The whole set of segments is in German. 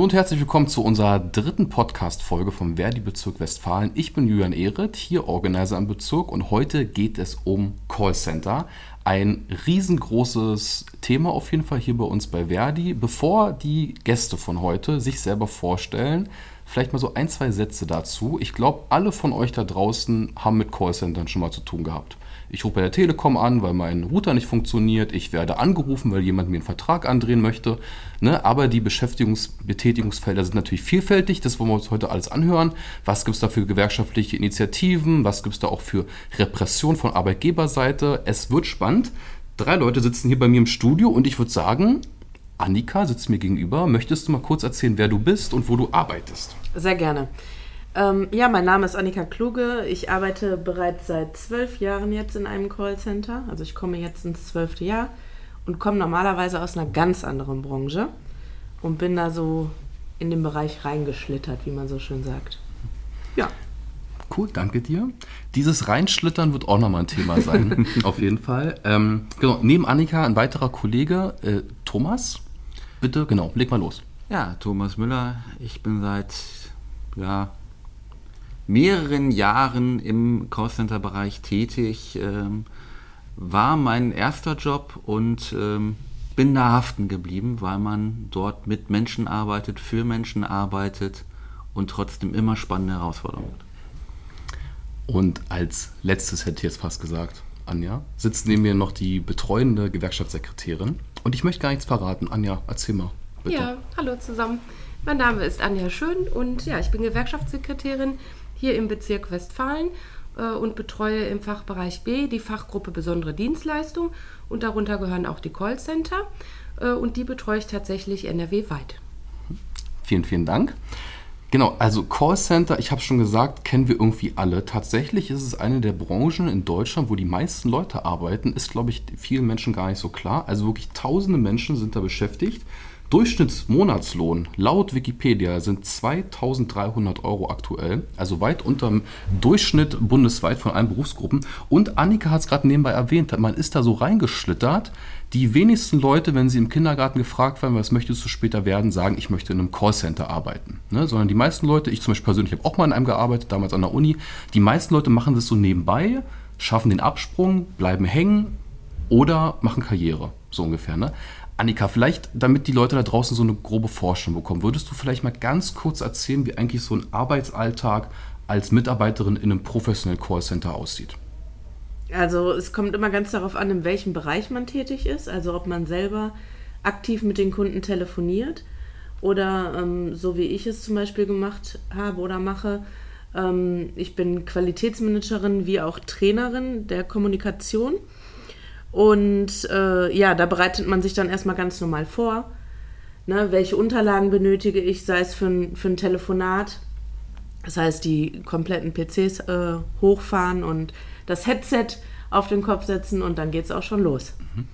Hallo und herzlich willkommen zu unserer dritten Podcast-Folge vom Verdi-Bezirk Westfalen. Ich bin Julian Ehret, hier Organizer im Bezirk und heute geht es um Callcenter. Ein riesengroßes Thema auf jeden Fall hier bei uns bei Verdi. Bevor die Gäste von heute sich selber vorstellen, vielleicht mal so ein, zwei Sätze dazu. Ich glaube, alle von euch da draußen haben mit Callcentern schon mal zu tun gehabt. Ich rufe bei der Telekom an, weil mein Router nicht funktioniert. Ich werde angerufen, weil jemand mir einen Vertrag andrehen möchte. Ne? Aber die Beschäftigungs Betätigungsfelder sind natürlich vielfältig. Das wollen wir uns heute alles anhören. Was gibt es da für gewerkschaftliche Initiativen? Was gibt es da auch für Repression von Arbeitgeberseite? Es wird spannend. Drei Leute sitzen hier bei mir im Studio und ich würde sagen, Annika sitzt mir gegenüber. Möchtest du mal kurz erzählen, wer du bist und wo du arbeitest? Sehr gerne. Ähm, ja, mein Name ist Annika Kluge. Ich arbeite bereits seit zwölf Jahren jetzt in einem Callcenter. Also ich komme jetzt ins zwölfte Jahr und komme normalerweise aus einer ganz anderen Branche und bin da so in den Bereich reingeschlittert, wie man so schön sagt. Ja. Cool, danke dir. Dieses Reinschlittern wird auch nochmal ein Thema sein, auf jeden Fall. Ähm, genau, neben Annika ein weiterer Kollege, äh, Thomas. Bitte, genau, leg mal los. Ja, Thomas Müller. Ich bin seit ja, mehreren Jahren im Callcenter-Bereich tätig. Ähm, war mein erster Job und ähm, bin da haften geblieben, weil man dort mit Menschen arbeitet, für Menschen arbeitet und trotzdem immer spannende Herausforderungen hat. Und als letztes hätte ich jetzt fast gesagt, Anja, sitzt neben mir noch die betreuende Gewerkschaftssekretärin. Und ich möchte gar nichts verraten. Anja, erzähl mal. Bitte. Ja, hallo zusammen. Mein Name ist Anja Schön und ja, ich bin Gewerkschaftssekretärin hier im Bezirk Westfalen äh, und betreue im Fachbereich B die Fachgruppe Besondere Dienstleistung und darunter gehören auch die Callcenter äh, und die betreue ich tatsächlich NRW-weit. Vielen, vielen Dank. Genau, also Callcenter, ich habe schon gesagt, kennen wir irgendwie alle. Tatsächlich ist es eine der Branchen in Deutschland, wo die meisten Leute arbeiten, ist, glaube ich, vielen Menschen gar nicht so klar. Also wirklich tausende Menschen sind da beschäftigt. Durchschnittsmonatslohn laut Wikipedia sind 2300 Euro aktuell, also weit unter dem Durchschnitt bundesweit von allen Berufsgruppen. Und Annika hat es gerade nebenbei erwähnt, man ist da so reingeschlittert. Die wenigsten Leute, wenn sie im Kindergarten gefragt werden, was möchtest du später werden, sagen, ich möchte in einem Callcenter arbeiten. Ne? Sondern die meisten Leute, ich zum Beispiel persönlich habe auch mal in einem gearbeitet, damals an der Uni, die meisten Leute machen das so nebenbei, schaffen den Absprung, bleiben hängen oder machen Karriere, so ungefähr. Ne? Annika, vielleicht, damit die Leute da draußen so eine grobe Vorstellung bekommen, würdest du vielleicht mal ganz kurz erzählen, wie eigentlich so ein Arbeitsalltag als Mitarbeiterin in einem professionellen Callcenter aussieht? Also es kommt immer ganz darauf an, in welchem Bereich man tätig ist. Also ob man selber aktiv mit den Kunden telefoniert oder ähm, so wie ich es zum Beispiel gemacht habe oder mache. Ähm, ich bin Qualitätsmanagerin wie auch Trainerin der Kommunikation. Und äh, ja, da bereitet man sich dann erstmal ganz normal vor. Ne, welche Unterlagen benötige ich, sei es für ein, für ein Telefonat. Das heißt, die kompletten PCs äh, hochfahren und das Headset auf den Kopf setzen und dann geht es auch schon los. Mhm.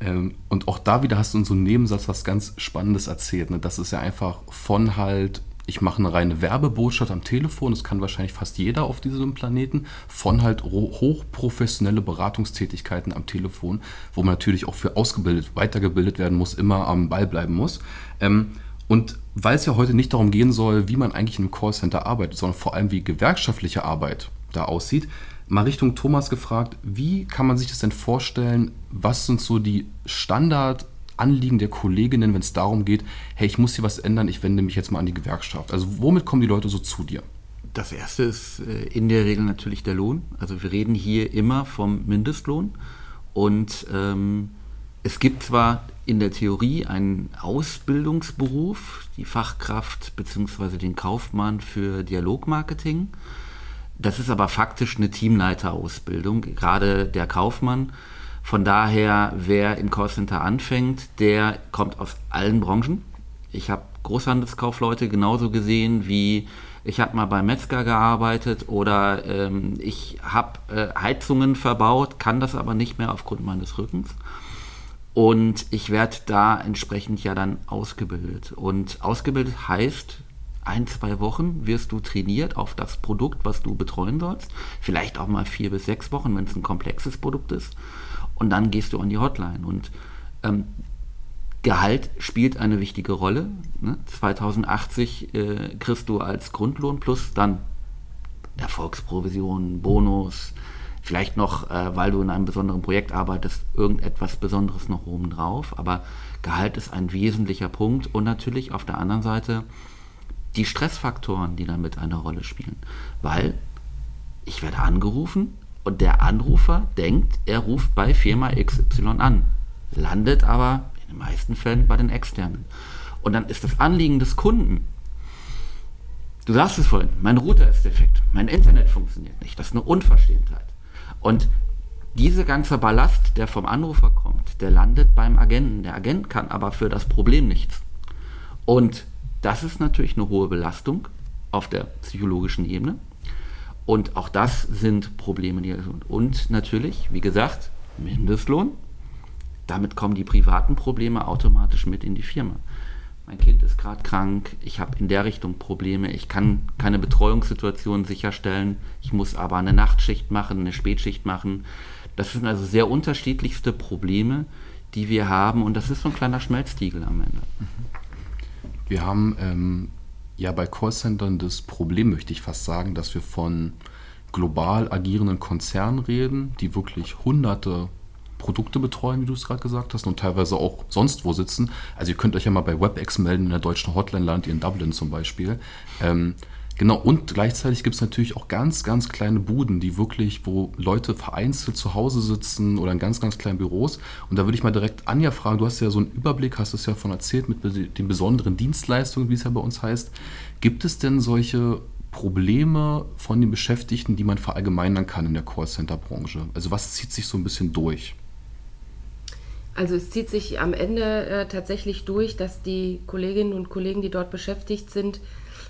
Ähm, und auch da wieder hast du in so einem Nebensatz was ganz Spannendes erzählt. Ne? Das ist ja einfach von halt ich mache eine reine Werbebotschaft am Telefon, das kann wahrscheinlich fast jeder auf diesem Planeten, von halt hochprofessionelle Beratungstätigkeiten am Telefon, wo man natürlich auch für ausgebildet, weitergebildet werden muss, immer am Ball bleiben muss. Ähm, und weil es ja heute nicht darum gehen soll, wie man eigentlich einem Callcenter arbeitet, sondern vor allem wie gewerkschaftliche Arbeit da aussieht, mal Richtung Thomas gefragt, wie kann man sich das denn vorstellen? Was sind so die Standard- Anliegen der Kolleginnen, wenn es darum geht, hey, ich muss hier was ändern, ich wende mich jetzt mal an die Gewerkschaft? Also womit kommen die Leute so zu dir? Das erste ist äh, in der Regel natürlich der Lohn. Also wir reden hier immer vom Mindestlohn. Und ähm, es gibt zwar in der Theorie einen Ausbildungsberuf, die Fachkraft bzw. den Kaufmann für Dialogmarketing. Das ist aber faktisch eine Teamleiterausbildung. Gerade der Kaufmann von daher, wer im Callcenter anfängt, der kommt aus allen Branchen. Ich habe Großhandelskaufleute genauso gesehen wie ich habe mal beim Metzger gearbeitet oder ähm, ich habe äh, Heizungen verbaut, kann das aber nicht mehr aufgrund meines Rückens. Und ich werde da entsprechend ja dann ausgebildet. Und ausgebildet heißt, ein, zwei Wochen wirst du trainiert auf das Produkt, was du betreuen sollst. Vielleicht auch mal vier bis sechs Wochen, wenn es ein komplexes Produkt ist und dann gehst du an die Hotline. Und ähm, Gehalt spielt eine wichtige Rolle. Ne? 2080 äh, kriegst du als Grundlohn plus dann Erfolgsprovision, Bonus, vielleicht noch, äh, weil du in einem besonderen Projekt arbeitest, irgendetwas Besonderes noch oben drauf. Aber Gehalt ist ein wesentlicher Punkt und natürlich auf der anderen Seite die Stressfaktoren, die damit eine Rolle spielen. Weil ich werde angerufen und der Anrufer denkt, er ruft bei Firma XY an, landet aber in den meisten Fällen bei den externen. Und dann ist das Anliegen des Kunden, du sagst es vorhin, mein Router ist defekt, mein Internet funktioniert nicht, das ist eine Unverschämtheit. Und diese ganze Ballast, der vom Anrufer kommt, der landet beim Agenten. Der Agent kann aber für das Problem nichts. Und das ist natürlich eine hohe Belastung auf der psychologischen Ebene. Und auch das sind Probleme, die und natürlich, wie gesagt, Mindestlohn. Damit kommen die privaten Probleme automatisch mit in die Firma. Mein Kind ist gerade krank, ich habe in der Richtung Probleme, ich kann keine Betreuungssituation sicherstellen, ich muss aber eine Nachtschicht machen, eine Spätschicht machen. Das sind also sehr unterschiedlichste Probleme, die wir haben und das ist so ein kleiner Schmelztiegel am Ende. Wir haben ähm, ja bei Callcentern das Problem, möchte ich fast sagen, dass wir von global agierenden Konzernen reden, die wirklich hunderte Produkte betreuen, wie du es gerade gesagt hast, und teilweise auch sonst wo sitzen. Also ihr könnt euch ja mal bei WebEx melden, in der deutschen Hotline landet ihr in Dublin zum Beispiel. Ähm, Genau, und gleichzeitig gibt es natürlich auch ganz, ganz kleine Buden, die wirklich, wo Leute vereinzelt zu Hause sitzen oder in ganz, ganz kleinen Büros. Und da würde ich mal direkt Anja fragen, du hast ja so einen Überblick, hast es ja von erzählt mit den besonderen Dienstleistungen, wie es ja bei uns heißt. Gibt es denn solche Probleme von den Beschäftigten, die man verallgemeinern kann in der Callcenter-Branche? Also was zieht sich so ein bisschen durch? Also es zieht sich am Ende äh, tatsächlich durch, dass die Kolleginnen und Kollegen, die dort beschäftigt sind,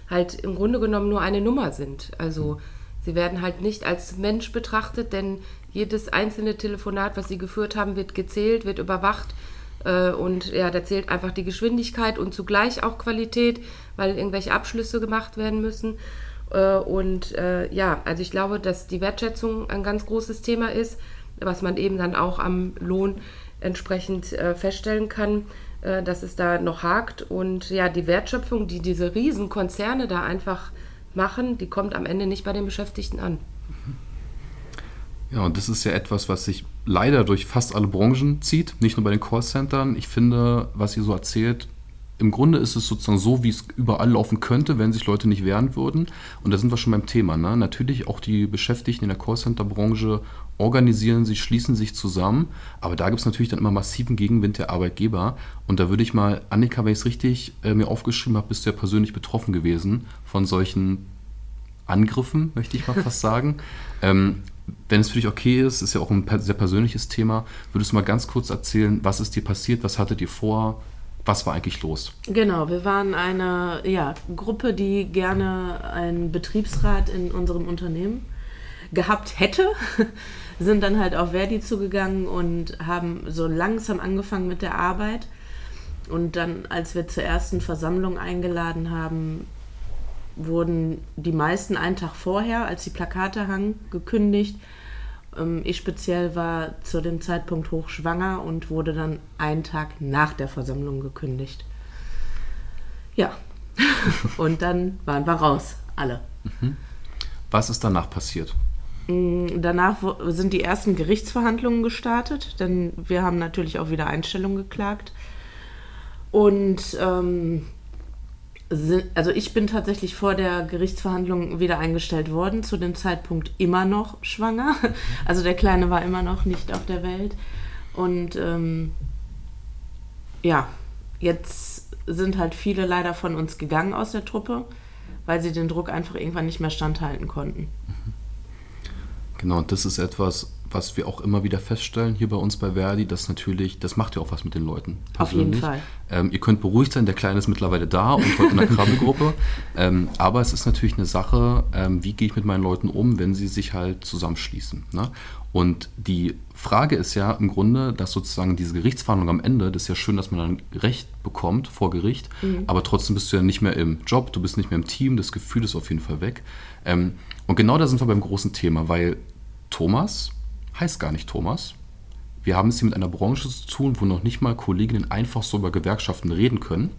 halt im Grunde genommen nur eine Nummer sind. Also sie werden halt nicht als Mensch betrachtet, denn jedes einzelne Telefonat, was sie geführt haben, wird gezählt, wird überwacht. Äh, und ja, da zählt einfach die Geschwindigkeit und zugleich auch Qualität, weil irgendwelche Abschlüsse gemacht werden müssen. Äh, und äh, ja, also ich glaube, dass die Wertschätzung ein ganz großes Thema ist, was man eben dann auch am Lohn entsprechend feststellen kann. Äh, dass es da noch hakt. Und ja, die Wertschöpfung, die diese Riesenkonzerne da einfach machen, die kommt am Ende nicht bei den Beschäftigten an. Ja, und das ist ja etwas, was sich leider durch fast alle Branchen zieht, nicht nur bei den Callcentern. Ich finde, was ihr so erzählt, im Grunde ist es sozusagen so, wie es überall laufen könnte, wenn sich Leute nicht wehren würden. Und da sind wir schon beim Thema. Ne? Natürlich auch die Beschäftigten in der Callcenter-Branche organisieren sich, schließen sich zusammen. Aber da gibt es natürlich dann immer massiven Gegenwind der Arbeitgeber. Und da würde ich mal, Annika, wenn ich es richtig äh, mir aufgeschrieben habe, bist du ja persönlich betroffen gewesen von solchen Angriffen, möchte ich mal fast sagen. Ähm, wenn es für dich okay ist, ist ja auch ein sehr persönliches Thema, würdest du mal ganz kurz erzählen, was ist dir passiert, was hattet ihr vor, was war eigentlich los? Genau, wir waren eine ja, Gruppe, die gerne einen Betriebsrat in unserem Unternehmen gehabt hätte. Sind dann halt auf Verdi zugegangen und haben so langsam angefangen mit der Arbeit. Und dann, als wir zur ersten Versammlung eingeladen haben, wurden die meisten einen Tag vorher, als die Plakate hangen, gekündigt ich speziell war zu dem Zeitpunkt hochschwanger und wurde dann einen Tag nach der Versammlung gekündigt. Ja, und dann waren wir raus, alle. Mhm. Was ist danach passiert? Mm, danach sind die ersten Gerichtsverhandlungen gestartet, denn wir haben natürlich auch wieder Einstellung geklagt. Und ähm, also ich bin tatsächlich vor der Gerichtsverhandlung wieder eingestellt worden, zu dem Zeitpunkt immer noch schwanger. Also der Kleine war immer noch nicht auf der Welt. Und ähm, ja, jetzt sind halt viele leider von uns gegangen aus der Truppe, weil sie den Druck einfach irgendwann nicht mehr standhalten konnten. Genau, und das ist etwas, was wir auch immer wieder feststellen hier bei uns bei Verdi, das natürlich, das macht ja auch was mit den Leuten. Persönlich. Auf jeden Fall. Ähm, ihr könnt beruhigt sein, der Kleine ist mittlerweile da und heute in der Krabbelgruppe. ähm, aber es ist natürlich eine Sache, ähm, wie gehe ich mit meinen Leuten um, wenn sie sich halt zusammenschließen. Ne? Und die Frage ist ja im Grunde, dass sozusagen diese Gerichtsverhandlung am Ende, das ist ja schön, dass man dann Recht bekommt vor Gericht, mhm. aber trotzdem bist du ja nicht mehr im Job, du bist nicht mehr im Team, das Gefühl ist auf jeden Fall weg. Ähm, und genau da sind wir beim großen Thema, weil Thomas heißt gar nicht Thomas. wir haben es hier mit einer Branche zu tun, wo noch nicht mal Kolleginnen einfach so über Gewerkschaften reden können,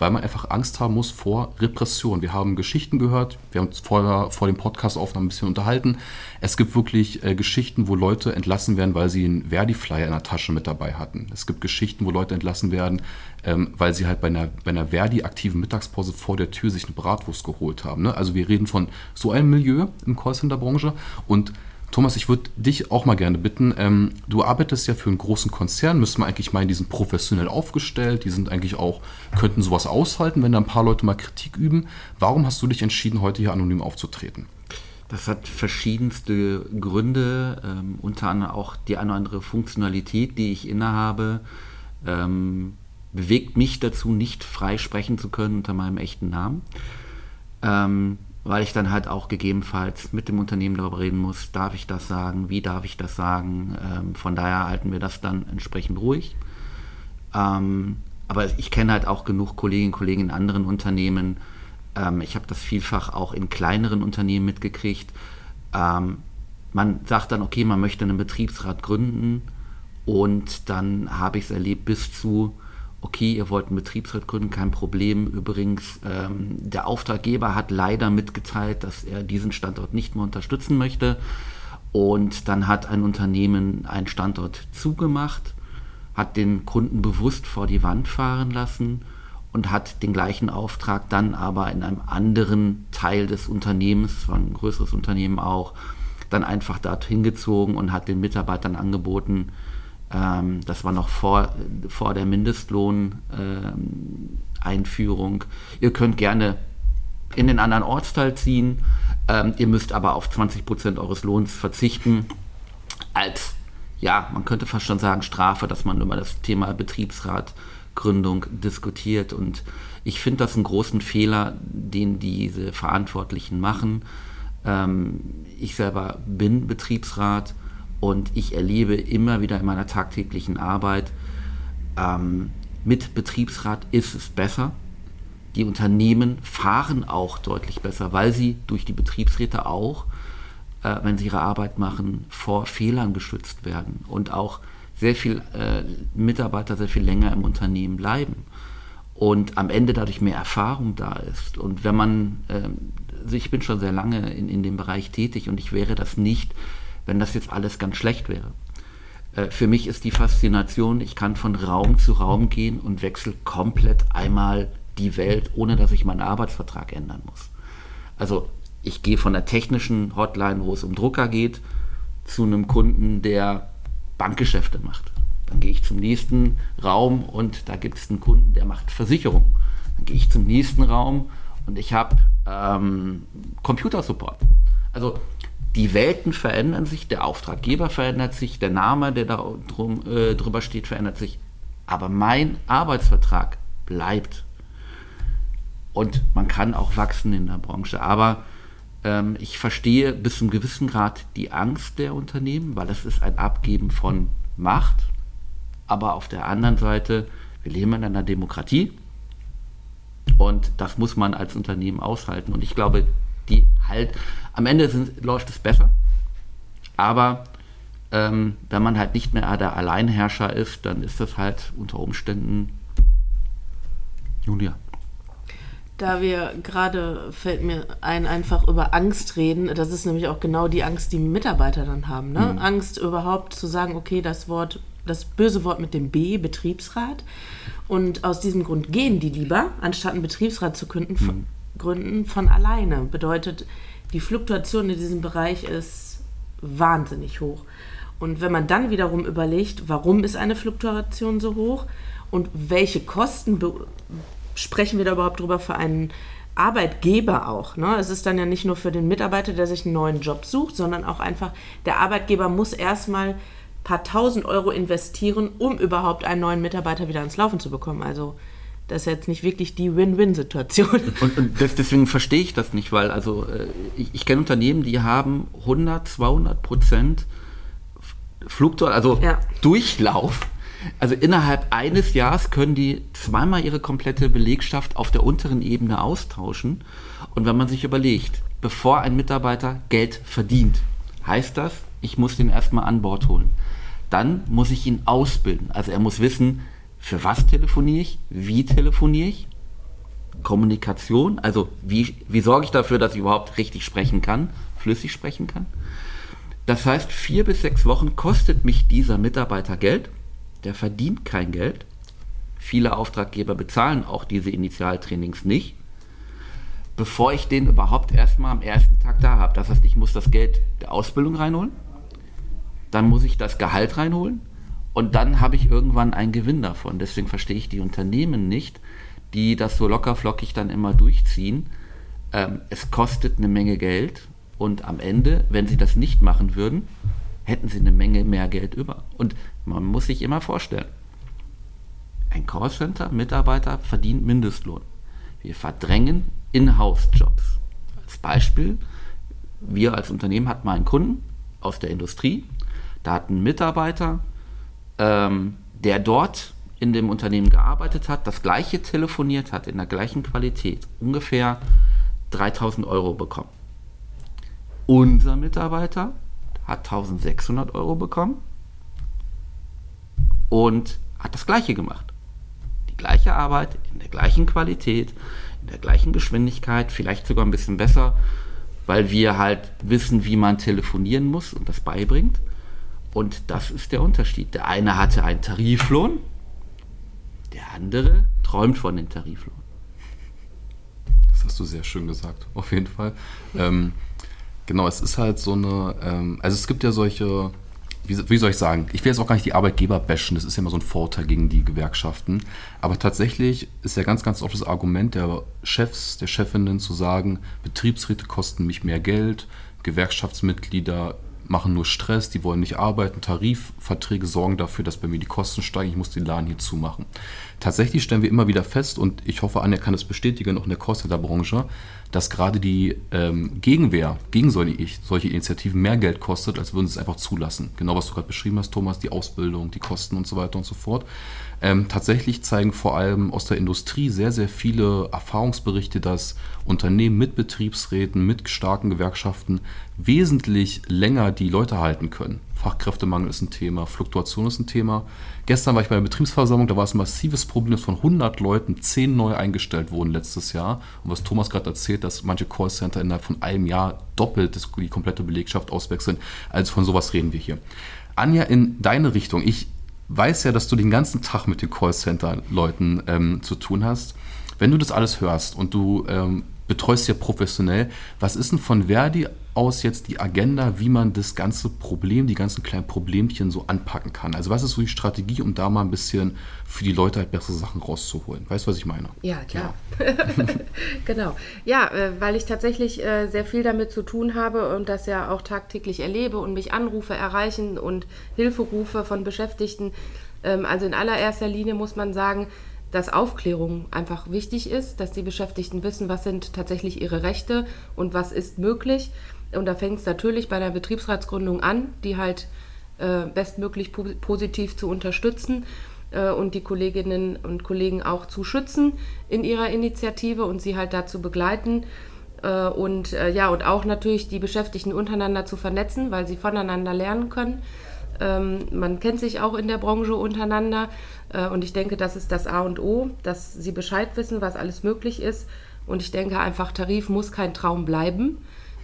weil man einfach Angst haben muss vor Repression. Wir haben Geschichten gehört, wir haben uns vor, vor dem Podcast aufnahmen ein bisschen unterhalten. Es gibt wirklich äh, Geschichten, wo Leute entlassen werden, weil sie einen Verdi-Flyer in der Tasche mit dabei hatten. Es gibt Geschichten, wo Leute entlassen werden, ähm, weil sie halt bei einer, bei einer Verdi-aktiven Mittagspause vor der Tür sich eine Bratwurst geholt haben. Ne? Also wir reden von so einem Milieu im Callcenter-Branche und Thomas, ich würde dich auch mal gerne bitten. Ähm, du arbeitest ja für einen großen Konzern, müssen wir eigentlich meinen, die sind professionell aufgestellt, die sind eigentlich auch, könnten sowas aushalten, wenn da ein paar Leute mal Kritik üben. Warum hast du dich entschieden, heute hier anonym aufzutreten? Das hat verschiedenste Gründe, ähm, unter anderem auch die eine oder andere Funktionalität, die ich innehabe, ähm, bewegt mich dazu, nicht frei sprechen zu können unter meinem echten Namen. Ähm, weil ich dann halt auch gegebenenfalls mit dem Unternehmen darüber reden muss, darf ich das sagen, wie darf ich das sagen. Ähm, von daher halten wir das dann entsprechend ruhig. Ähm, aber ich kenne halt auch genug Kolleginnen und Kollegen in anderen Unternehmen. Ähm, ich habe das vielfach auch in kleineren Unternehmen mitgekriegt. Ähm, man sagt dann, okay, man möchte einen Betriebsrat gründen und dann habe ich es erlebt bis zu, okay, ihr wollt einen Betriebsrat gründen, kein Problem. Übrigens, ähm, der Auftraggeber hat leider mitgeteilt, dass er diesen Standort nicht mehr unterstützen möchte. Und dann hat ein Unternehmen einen Standort zugemacht, hat den Kunden bewusst vor die Wand fahren lassen und hat den gleichen Auftrag dann aber in einem anderen Teil des Unternehmens, war ein größeres Unternehmen auch, dann einfach dorthin gezogen und hat den Mitarbeitern angeboten, ähm, das war noch vor, vor der Mindestlohn-Einführung. Ähm, ihr könnt gerne in den anderen Ortsteil ziehen. Ähm, ihr müsst aber auf 20% eures Lohns verzichten. Als, ja, man könnte fast schon sagen, Strafe, dass man über das Thema Betriebsratgründung diskutiert. Und ich finde das einen großen Fehler, den diese Verantwortlichen machen. Ähm, ich selber bin Betriebsrat und ich erlebe immer wieder in meiner tagtäglichen Arbeit, ähm, mit Betriebsrat ist es besser. Die Unternehmen fahren auch deutlich besser, weil sie durch die Betriebsräte auch, äh, wenn sie ihre Arbeit machen, vor Fehlern geschützt werden und auch sehr viel äh, Mitarbeiter sehr viel länger im Unternehmen bleiben und am Ende dadurch mehr Erfahrung da ist. Und wenn man, äh, ich bin schon sehr lange in, in dem Bereich tätig und ich wäre das nicht, wenn das jetzt alles ganz schlecht wäre. Äh, für mich ist die Faszination, ich kann von Raum zu Raum gehen und wechsle komplett einmal die Welt, ohne dass ich meinen Arbeitsvertrag ändern muss. Also ich gehe von der technischen Hotline, wo es um Drucker geht, zu einem Kunden, der Bankgeschäfte macht. Dann gehe ich zum nächsten Raum und da gibt es einen Kunden, der macht Versicherung. Dann gehe ich zum nächsten Raum und ich habe ähm, Computersupport. Also die Welten verändern sich, der Auftraggeber verändert sich, der Name, der da drum, äh, drüber steht, verändert sich. Aber mein Arbeitsvertrag bleibt. Und man kann auch wachsen in der Branche. Aber ähm, ich verstehe bis zu einem gewissen Grad die Angst der Unternehmen, weil es ist ein Abgeben von Macht. Aber auf der anderen Seite, wir leben in einer Demokratie. Und das muss man als Unternehmen aushalten. Und ich glaube, die halt, am Ende sind, läuft es besser, aber ähm, wenn man halt nicht mehr der Alleinherrscher ist, dann ist das halt unter Umständen Julia. Da wir gerade, fällt mir ein, einfach über Angst reden, das ist nämlich auch genau die Angst, die Mitarbeiter dann haben. Ne? Mhm. Angst überhaupt zu sagen, okay, das Wort, das böse Wort mit dem B, Betriebsrat. Und aus diesem Grund gehen die lieber, anstatt einen Betriebsrat zu gründen, mhm. Gründen von alleine. Bedeutet, die Fluktuation in diesem Bereich ist wahnsinnig hoch. Und wenn man dann wiederum überlegt, warum ist eine Fluktuation so hoch und welche Kosten sprechen wir da überhaupt drüber für einen Arbeitgeber auch. Ne? Es ist dann ja nicht nur für den Mitarbeiter, der sich einen neuen Job sucht, sondern auch einfach, der Arbeitgeber muss erstmal ein paar tausend Euro investieren, um überhaupt einen neuen Mitarbeiter wieder ans Laufen zu bekommen. Also das ist jetzt nicht wirklich die Win-Win-Situation. Und, und das, deswegen verstehe ich das nicht, weil also äh, ich, ich kenne Unternehmen, die haben 100, 200 Prozent Fluktuation, also ja. Durchlauf. Also innerhalb eines Jahres können die zweimal ihre komplette Belegschaft auf der unteren Ebene austauschen. Und wenn man sich überlegt, bevor ein Mitarbeiter Geld verdient, heißt das, ich muss den erstmal an Bord holen. dann muss ich ihn ausbilden. Also er muss wissen, für was telefoniere ich, wie telefoniere ich, Kommunikation, also wie, wie sorge ich dafür, dass ich überhaupt richtig sprechen kann, flüssig sprechen kann. Das heißt, vier bis sechs Wochen kostet mich dieser Mitarbeiter Geld, der verdient kein Geld. Viele Auftraggeber bezahlen auch diese Initialtrainings nicht, bevor ich den überhaupt erstmal am ersten Tag da habe. Das heißt, ich muss das Geld der Ausbildung reinholen, dann muss ich das Gehalt reinholen und dann habe ich irgendwann einen Gewinn davon. Deswegen verstehe ich die Unternehmen nicht, die das so lockerflockig dann immer durchziehen. Ähm, es kostet eine Menge Geld und am Ende, wenn sie das nicht machen würden, hätten sie eine Menge mehr Geld über. Und man muss sich immer vorstellen, ein Callcenter-Mitarbeiter verdient Mindestlohn. Wir verdrängen In-house-Jobs. Als Beispiel, wir als Unternehmen hatten mal einen Kunden aus der Industrie, da hat ein Mitarbeiter, ähm, der dort in dem Unternehmen gearbeitet hat, das gleiche telefoniert hat, in der gleichen Qualität, ungefähr 3000 Euro bekommen. Unser Mitarbeiter hat 1600 Euro bekommen und hat das gleiche gemacht. Die gleiche Arbeit, in der gleichen Qualität, in der gleichen Geschwindigkeit, vielleicht sogar ein bisschen besser, weil wir halt wissen, wie man telefonieren muss und das beibringt. Und das ist der Unterschied. Der eine hatte einen Tariflohn, der andere träumt von dem Tariflohn. Das hast du sehr schön gesagt, auf jeden Fall. Ähm, genau, es ist halt so eine, ähm, also es gibt ja solche, wie, wie, soll ich sagen, ich will jetzt auch gar nicht die Arbeitgeber bashen, das ist ja immer so ein Vorteil gegen die Gewerkschaften, aber tatsächlich ist ja ganz, ganz oft das Argument der Chefs, der Chefinnen zu sagen, Betriebsräte kosten mich mehr Geld, Gewerkschaftsmitglieder machen nur Stress, die wollen nicht arbeiten, Tarifverträge sorgen dafür, dass bei mir die Kosten steigen, ich muss den Laden hier zumachen. Tatsächlich stellen wir immer wieder fest, und ich hoffe, Anja kann es bestätigen, auch in der Callcenter-Branche, dass gerade die ähm, Gegenwehr gegen solche, solche Initiativen mehr Geld kostet, als würden sie es einfach zulassen. Genau, was du gerade beschrieben hast, Thomas, die Ausbildung, die Kosten und so weiter und so fort. Ähm, tatsächlich zeigen vor allem aus der Industrie sehr, sehr viele Erfahrungsberichte, dass Unternehmen mit Betriebsräten, mit starken Gewerkschaften wesentlich länger die Leute halten können. Fachkräftemangel ist ein Thema, Fluktuation ist ein Thema. Gestern war ich bei der Betriebsversammlung, da war es ein massives Problem, dass von 100 Leuten 10 neu eingestellt wurden letztes Jahr. Und was Thomas gerade erzählt, dass manche Callcenter innerhalb von einem Jahr doppelt die komplette Belegschaft auswechseln. Also von sowas reden wir hier. Anja, in deine Richtung. Ich weiß ja, dass du den ganzen Tag mit den Callcenter-Leuten ähm, zu tun hast. Wenn du das alles hörst und du ähm, betreust ja professionell, was ist denn von Verdi aus jetzt die Agenda, wie man das ganze Problem, die ganzen kleinen Problemchen so anpacken kann? Also was ist so die Strategie, um da mal ein bisschen für die Leute halt bessere Sachen rauszuholen? Weißt du, was ich meine? Ja, klar. Ja. genau. Ja, äh, weil ich tatsächlich äh, sehr viel damit zu tun habe und das ja auch tagtäglich erlebe und mich Anrufe erreichen und Hilferufe von Beschäftigten. Ähm, also in allererster Linie muss man sagen, dass Aufklärung einfach wichtig ist, dass die Beschäftigten wissen, was sind tatsächlich ihre Rechte und was ist möglich. Und da fängt es natürlich bei der Betriebsratsgründung an, die halt äh, bestmöglich po positiv zu unterstützen äh, und die Kolleginnen und Kollegen auch zu schützen in ihrer Initiative und sie halt dazu begleiten. Äh, und äh, ja, und auch natürlich die Beschäftigten untereinander zu vernetzen, weil sie voneinander lernen können. Ähm, man kennt sich auch in der Branche untereinander äh, und ich denke, das ist das A und O, dass sie Bescheid wissen, was alles möglich ist. Und ich denke einfach, Tarif muss kein Traum bleiben,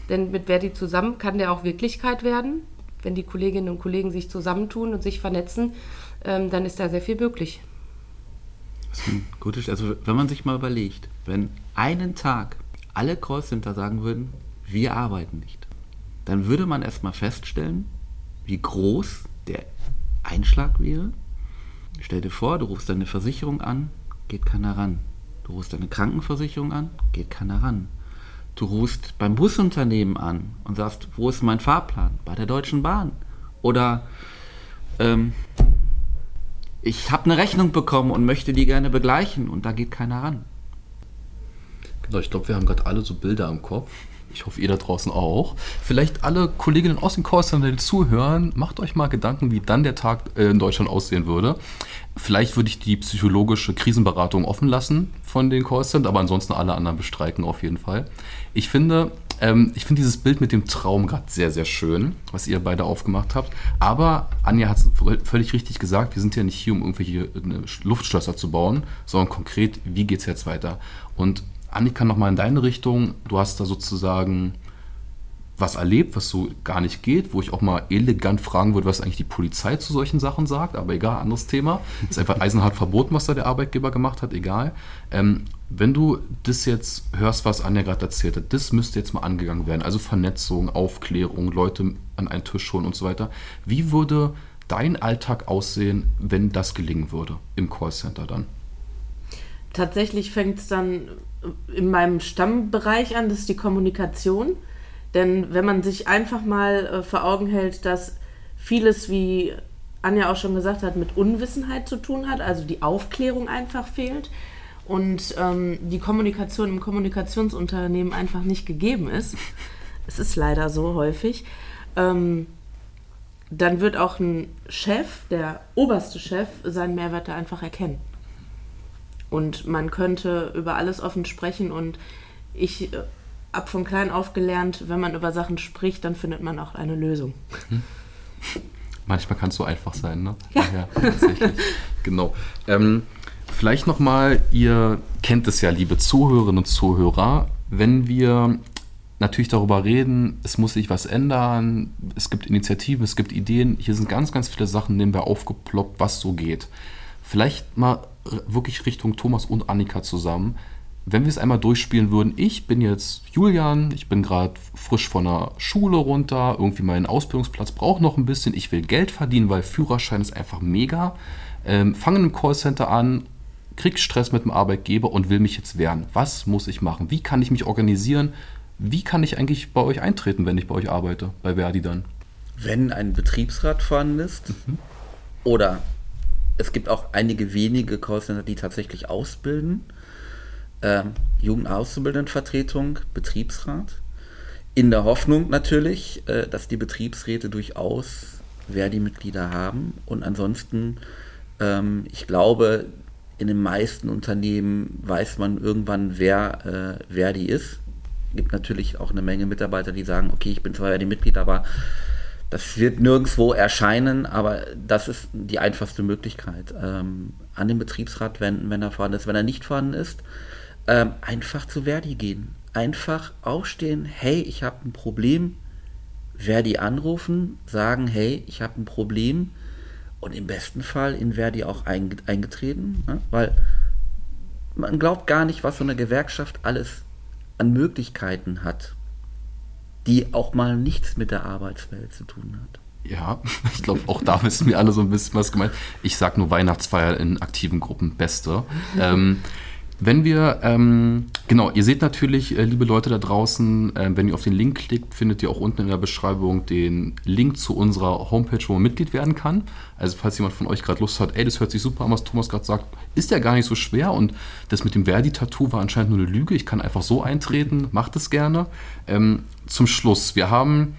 denn mit Verdi zusammen kann der auch Wirklichkeit werden. Wenn die Kolleginnen und Kollegen sich zusammentun und sich vernetzen, ähm, dann ist da sehr viel möglich. Das ist ein gutes, also wenn man sich mal überlegt, wenn einen Tag alle Callcenter sagen würden, wir arbeiten nicht, dann würde man erstmal feststellen, wie groß der Einschlag wäre. Stell dir vor, du rufst deine Versicherung an, geht keiner ran. Du rufst deine Krankenversicherung an, geht keiner ran. Du rufst beim Busunternehmen an und sagst, wo ist mein Fahrplan? Bei der Deutschen Bahn. Oder ähm, ich habe eine Rechnung bekommen und möchte die gerne begleichen und da geht keiner ran. Genau, ich glaube, wir haben gerade alle so Bilder im Kopf. Ich hoffe, ihr da draußen auch. Vielleicht alle Kolleginnen aus den Callcentern, die zuhören, macht euch mal Gedanken, wie dann der Tag äh, in Deutschland aussehen würde. Vielleicht würde ich die psychologische Krisenberatung offen lassen von den Callcentern, aber ansonsten alle anderen bestreiken auf jeden Fall. Ich finde, Ähm, ich finde dieses Bild mit dem Traum gerade sehr, sehr schön, was ihr beide aufgemacht habt. Aber Anja hat es völlig richtig gesagt, wir sind ja nicht hier, um irgendwelche Luftschlösser zu bauen, sondern konkret, wie geht es jetzt weiter? Und Annika, nochmal in deine Richtung. Du hast da sozusagen was erlebt, was so gar nicht geht, wo ich auch mal elegant fragen würde, was eigentlich die Polizei zu solchen Sachen sagt, aber egal, anderes Thema. Ist einfach eisenhart verboten, was da der Arbeitgeber gemacht hat, egal. Ähm, wenn du das jetzt hörst, was Anja gerade erzählt hat, das müsste jetzt mal angegangen werden. Also Vernetzung, Aufklärung, Leute an einen Tisch holen und so weiter. Wie würde dein Alltag aussehen, wenn das gelingen würde im Callcenter dann? Tatsächlich fängt es dann in meinem Stammbereich an, das ist die Kommunikation. Denn wenn man sich einfach mal äh, vor Augen hält, dass vieles, wie Anja auch schon gesagt hat, mit Unwissenheit zu tun hat, also die Aufklärung einfach fehlt und ähm, die Kommunikation im Kommunikationsunternehmen einfach nicht gegeben ist, es ist leider so häufig, ähm, dann wird auch ein Chef, der oberste Chef, seinen Mehrwert da einfach erkennen. Und man könnte über alles offen sprechen und ich äh, ab von klein auf gelernt, wenn man über Sachen spricht, dann findet man auch eine Lösung. Hm. Manchmal kann es so einfach sein, ne? Ja, ja tatsächlich. genau. Ähm, vielleicht nochmal, ihr kennt es ja, liebe Zuhörerinnen und Zuhörer, wenn wir natürlich darüber reden, es muss sich was ändern, es gibt Initiativen, es gibt Ideen, hier sind ganz, ganz viele Sachen nebenbei aufgeploppt, was so geht. Vielleicht mal wirklich Richtung Thomas und Annika zusammen wenn wir es einmal durchspielen würden, ich bin jetzt Julian, ich bin gerade frisch von der Schule runter, irgendwie meinen Ausbildungsplatz brauche noch ein bisschen, ich will Geld verdienen, weil Führerschein ist einfach mega. Ähm, fange im Callcenter an, krieg Stress mit dem Arbeitgeber und will mich jetzt wehren. Was muss ich machen? Wie kann ich mich organisieren? Wie kann ich eigentlich bei euch eintreten, wenn ich bei euch arbeite, bei Verdi dann? Wenn ein Betriebsrat vorhanden ist mhm. oder es gibt auch einige wenige Callcenter, die tatsächlich ausbilden äh, Jugendauszubildendenvertretung, Betriebsrat. In der Hoffnung natürlich, äh, dass die Betriebsräte durchaus Verdi-Mitglieder haben. Und ansonsten, ähm, ich glaube, in den meisten Unternehmen weiß man irgendwann, wer äh, Verdi ist. Es gibt natürlich auch eine Menge Mitarbeiter, die sagen, okay, ich bin zwar Verdi-Mitglied, aber das wird nirgendwo erscheinen, aber das ist die einfachste Möglichkeit. Ähm, an den Betriebsrat wenden, wenn er vorhanden ist. Wenn er nicht vorhanden ist, ähm, einfach zu Verdi gehen. Einfach aufstehen, hey, ich habe ein Problem. Verdi anrufen, sagen, hey, ich habe ein Problem. Und im besten Fall in Verdi auch eingetreten, ne? weil man glaubt gar nicht, was so eine Gewerkschaft alles an Möglichkeiten hat, die auch mal nichts mit der Arbeitswelt zu tun hat. Ja, ich glaube, auch da wissen wir alle so ein bisschen was gemeint. Ich sage nur Weihnachtsfeier in aktiven Gruppen, beste. ähm, wenn wir, ähm, genau, ihr seht natürlich, äh, liebe Leute da draußen, äh, wenn ihr auf den Link klickt, findet ihr auch unten in der Beschreibung den Link zu unserer Homepage, wo man Mitglied werden kann. Also falls jemand von euch gerade Lust hat, ey, das hört sich super an, was Thomas gerade sagt, ist ja gar nicht so schwer und das mit dem Verdi-Tattoo war anscheinend nur eine Lüge. Ich kann einfach so eintreten, macht es gerne. Ähm, zum Schluss, wir haben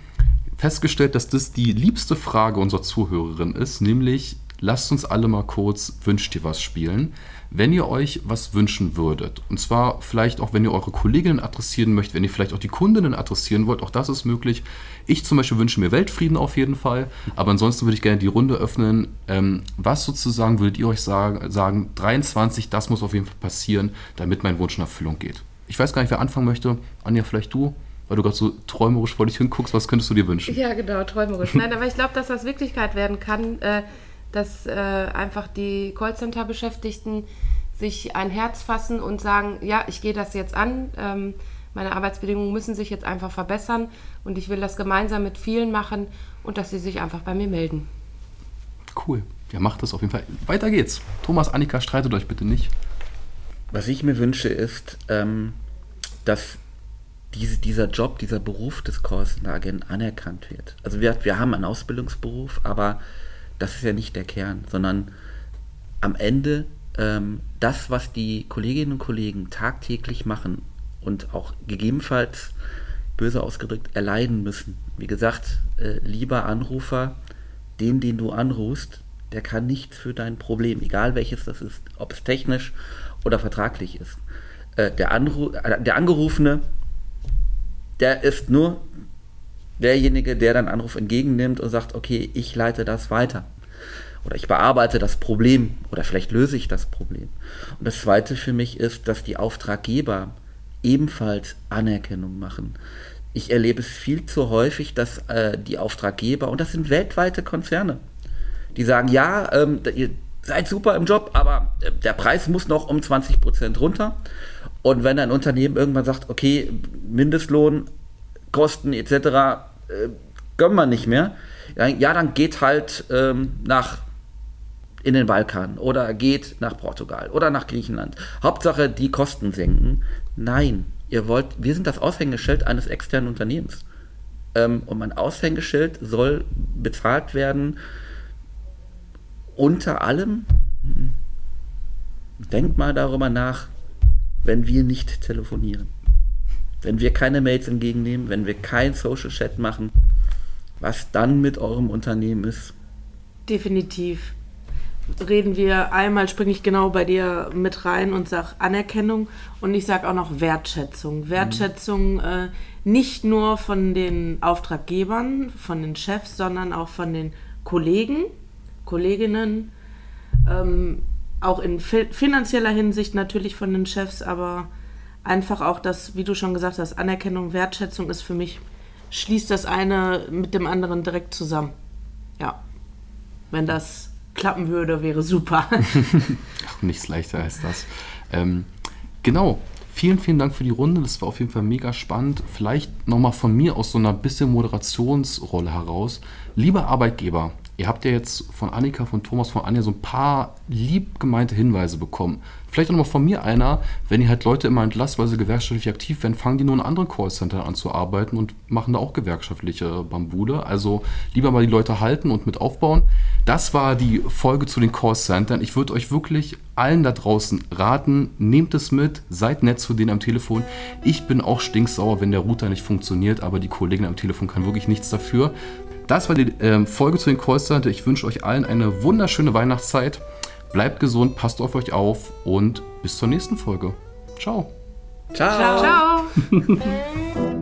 festgestellt, dass das die liebste Frage unserer Zuhörerin ist, nämlich lasst uns alle mal kurz Wünscht dir was spielen wenn ihr euch was wünschen würdet, und zwar vielleicht auch, wenn ihr eure Kolleginnen adressieren möchtet, wenn ihr vielleicht auch die Kundinnen adressieren wollt, auch das ist möglich. Ich zum Beispiel wünsche mir Weltfrieden auf jeden Fall, aber ansonsten würde ich gerne die Runde öffnen. Ähm, was sozusagen würdet ihr euch sagen, sagen, 23, das muss auf jeden Fall passieren, damit mein Wunsch in Erfüllung geht? Ich weiß gar nicht, wer anfangen möchte. Anja, vielleicht du? weil du gerade so träumerisch vor dich hinguckst, was könntest du dir wünschen? Ja, genau, träumerisch. Nein, aber ich glaube, dass das Wirklichkeit werden kann. Äh, dass äh, einfach die Callcenter-Beschäftigten sich ein Herz fassen und sagen, ja, ich gehe das jetzt an, ähm, meine Arbeitsbedingungen müssen sich jetzt einfach verbessern und ich will das gemeinsam mit vielen machen und dass sie sich einfach bei mir melden. Cool. Ja, macht das auf jeden Fall. Weiter geht's. Thomas, Annika, streitet euch bitte nicht. Was ich mir wünsche, ist, ähm, dass diese, dieser Job, dieser Beruf des Callcenter-Agenten anerkannt wird. Also wir, wir haben einen Ausbildungsberuf, aber das ist ja nicht der Kern, sondern am Ende ähm, das, was die Kolleginnen und Kollegen tagtäglich machen und auch gegebenenfalls böse ausgedrückt erleiden müssen. Wie gesagt, äh, lieber Anrufer, den, den du anrufst, der kann nichts für dein Problem, egal welches das ist, ob es technisch oder vertraglich ist. Äh, der, Anru äh, der Angerufene der ist nur derjenige, der dann Anruf entgegennimmt und sagt, okay, ich leite das weiter. Oder ich bearbeite das Problem oder vielleicht löse ich das Problem. Und das Zweite für mich ist, dass die Auftraggeber ebenfalls Anerkennung machen. Ich erlebe es viel zu häufig, dass äh, die Auftraggeber, und das sind weltweite Konzerne, die sagen, ja, ähm, ihr seid super im Job, aber äh, der Preis muss noch um 20 Prozent runter. Und wenn ein Unternehmen irgendwann sagt, okay, Mindestlohn, Kosten etc., äh, gönnen wir nicht mehr, ja, dann geht halt ähm, nach in den Balkan oder geht nach Portugal oder nach Griechenland. Hauptsache die Kosten senken. Nein, ihr wollt, wir sind das Aushängeschild eines externen Unternehmens. Ähm, und mein Aushängeschild soll bezahlt werden unter allem. Denkt mal darüber nach, wenn wir nicht telefonieren. Wenn wir keine Mails entgegennehmen, wenn wir kein Social Chat machen, was dann mit eurem Unternehmen ist. Definitiv reden wir einmal, springe ich genau bei dir mit rein und sage Anerkennung und ich sage auch noch Wertschätzung. Wertschätzung äh, nicht nur von den Auftraggebern, von den Chefs, sondern auch von den Kollegen, Kolleginnen, ähm, auch in fi finanzieller Hinsicht natürlich von den Chefs, aber einfach auch das, wie du schon gesagt hast, Anerkennung, Wertschätzung ist für mich, schließt das eine mit dem anderen direkt zusammen. Ja, wenn das klappen würde, wäre super. Ach, nichts leichter als das. Ähm, genau. Vielen, vielen Dank für die Runde. Das war auf jeden Fall mega spannend. Vielleicht nochmal von mir aus so einer bisschen Moderationsrolle heraus. Lieber Arbeitgeber, ihr habt ja jetzt von Annika, von Thomas, von Anja so ein paar lieb gemeinte Hinweise bekommen. Vielleicht auch nochmal von mir einer, wenn ihr halt Leute immer entlasst, weil sie gewerkschaftlich aktiv werden, fangen die nur in anderen Callcentern an zu arbeiten und machen da auch gewerkschaftliche Bambule. Also lieber mal die Leute halten und mit aufbauen. Das war die Folge zu den Callcentern. Ich würde euch wirklich allen da draußen raten, nehmt es mit, seid nett zu denen am Telefon. Ich bin auch stinksauer, wenn der Router nicht funktioniert, aber die Kollegin am Telefon kann wirklich nichts dafür. Das war die äh, Folge zu den Callcentern. Ich wünsche euch allen eine wunderschöne Weihnachtszeit. Bleibt gesund, passt auf euch auf und bis zur nächsten Folge. Ciao. Ciao. Ciao.